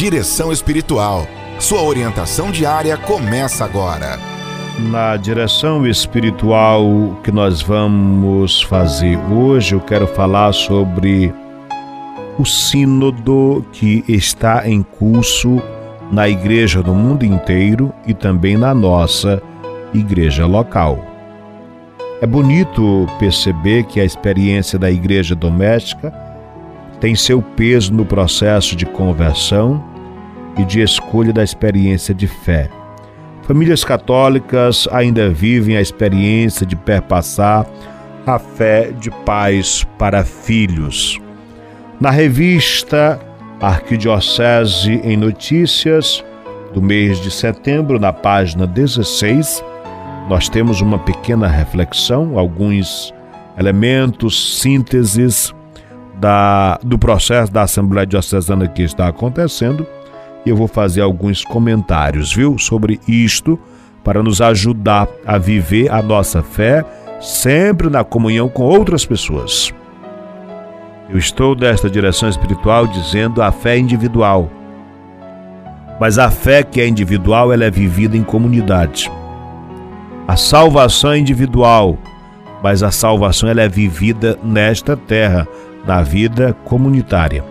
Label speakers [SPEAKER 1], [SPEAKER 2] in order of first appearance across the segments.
[SPEAKER 1] Direção Espiritual. Sua orientação diária começa agora.
[SPEAKER 2] Na direção espiritual que nós vamos fazer hoje, eu quero falar sobre o sínodo que está em curso na igreja do mundo inteiro e também na nossa igreja local. É bonito perceber que a experiência da igreja doméstica tem seu peso no processo de conversão e de escolha da experiência de fé. Famílias católicas ainda vivem a experiência de perpassar a fé de pais para filhos. Na revista Arquidiocese em Notícias, do mês de setembro, na página 16, nós temos uma pequena reflexão, alguns elementos, sínteses da, do processo da Assembleia Diocesana que está acontecendo e eu vou fazer alguns comentários, viu, sobre isto para nos ajudar a viver a nossa fé sempre na comunhão com outras pessoas. Eu estou desta direção espiritual dizendo a fé individual. Mas a fé que é individual, ela é vivida em comunidade. A salvação é individual, mas a salvação ela é vivida nesta terra, na vida comunitária.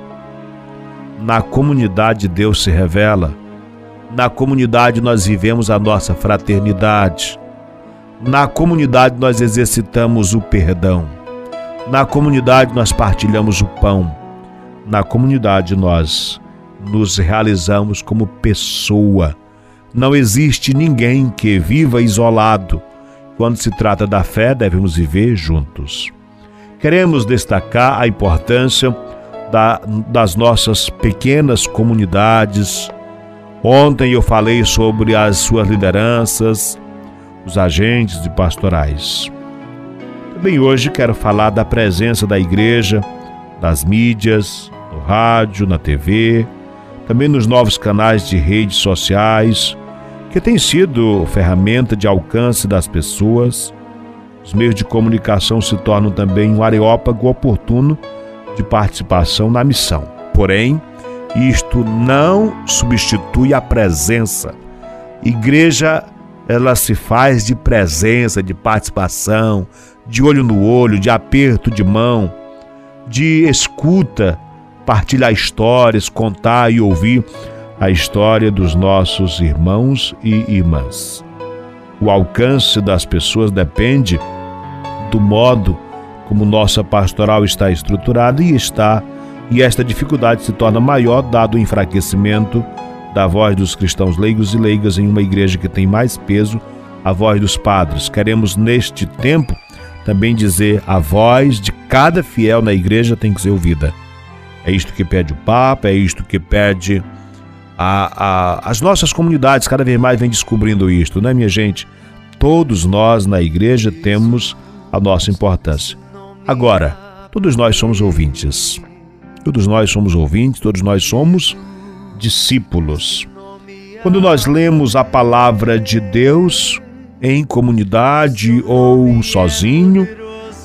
[SPEAKER 2] Na comunidade Deus se revela. Na comunidade nós vivemos a nossa fraternidade. Na comunidade nós exercitamos o perdão. Na comunidade nós partilhamos o pão. Na comunidade nós nos realizamos como pessoa não existe ninguém que viva isolado. Quando se trata da fé, devemos viver juntos. Queremos destacar a importância da, das nossas pequenas comunidades. Ontem eu falei sobre as suas lideranças, os agentes e pastorais. Também hoje quero falar da presença da igreja, das mídias, no rádio, na TV, também nos novos canais de redes sociais, que tem sido ferramenta de alcance das pessoas. Os meios de comunicação se tornam também um areópago oportuno de participação na missão. Porém, isto não substitui a presença. Igreja, ela se faz de presença, de participação, de olho no olho, de aperto de mão, de escuta, partilhar histórias, contar e ouvir a história dos nossos irmãos e irmãs. O alcance das pessoas depende do modo como nossa pastoral está estruturada e está, e esta dificuldade se torna maior dado o enfraquecimento da voz dos cristãos leigos e leigas em uma igreja que tem mais peso, a voz dos padres. Queremos neste tempo também dizer a voz de cada fiel na igreja tem que ser ouvida. É isto que pede o Papa, é isto que pede a, a, as nossas comunidades, cada vez mais vem descobrindo isto, né, minha gente? Todos nós na igreja temos a nossa importância. Agora, todos nós somos ouvintes. Todos nós somos ouvintes, todos nós somos discípulos. Quando nós lemos a palavra de Deus em comunidade ou sozinho,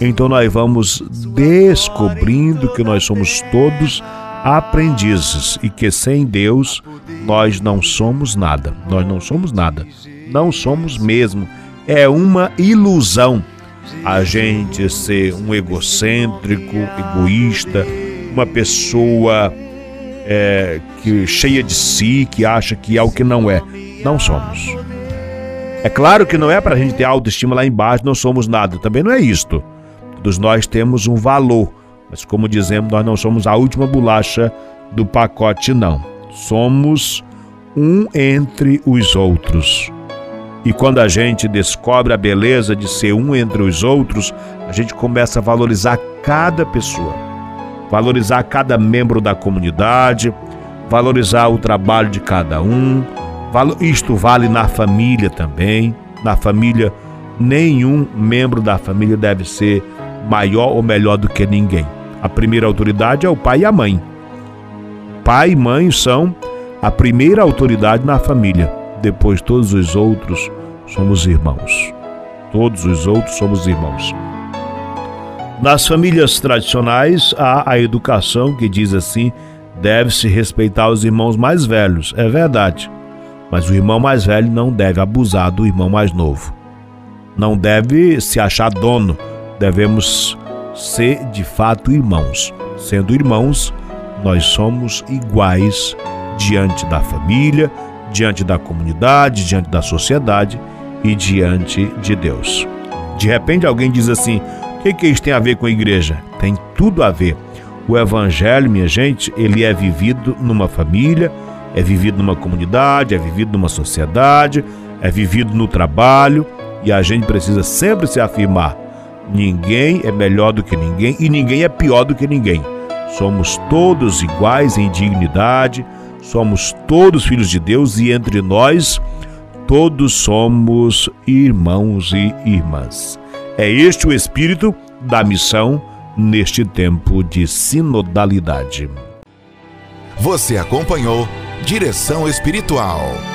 [SPEAKER 2] então nós vamos descobrindo que nós somos todos aprendizes e que sem Deus nós não somos nada. Nós não somos nada. Não somos mesmo. É uma ilusão a gente ser um egocêntrico, egoísta, uma pessoa é, que cheia de si, que acha que é o que não é. Não somos. É claro que não é para a gente ter autoestima lá embaixo, não somos nada. Também não é isto. Todos nós temos um valor, mas como dizemos, nós não somos a última bolacha do pacote, não. Somos um entre os outros. E quando a gente descobre a beleza de ser um entre os outros, a gente começa a valorizar cada pessoa, valorizar cada membro da comunidade, valorizar o trabalho de cada um. Isto vale na família também. Na família, nenhum membro da família deve ser maior ou melhor do que ninguém. A primeira autoridade é o pai e a mãe. Pai e mãe são a primeira autoridade na família. Depois, todos os outros somos irmãos. Todos os outros somos irmãos. Nas famílias tradicionais há a educação que diz assim: deve-se respeitar os irmãos mais velhos, é verdade. Mas o irmão mais velho não deve abusar do irmão mais novo. Não deve se achar dono. Devemos ser de fato irmãos. Sendo irmãos, nós somos iguais diante da família, diante da comunidade, diante da sociedade e diante de Deus. De repente alguém diz assim: o que, que isso tem a ver com a igreja? Tem tudo a ver. O evangelho, minha gente, ele é vivido numa família, é vivido numa comunidade, é vivido numa sociedade, é vivido no trabalho e a gente precisa sempre se afirmar: ninguém é melhor do que ninguém e ninguém é pior do que ninguém. Somos todos iguais em dignidade, somos todos filhos de Deus e entre nós todos somos irmãos e irmãs. É este o espírito da missão neste tempo de sinodalidade.
[SPEAKER 1] Você acompanhou Direção Espiritual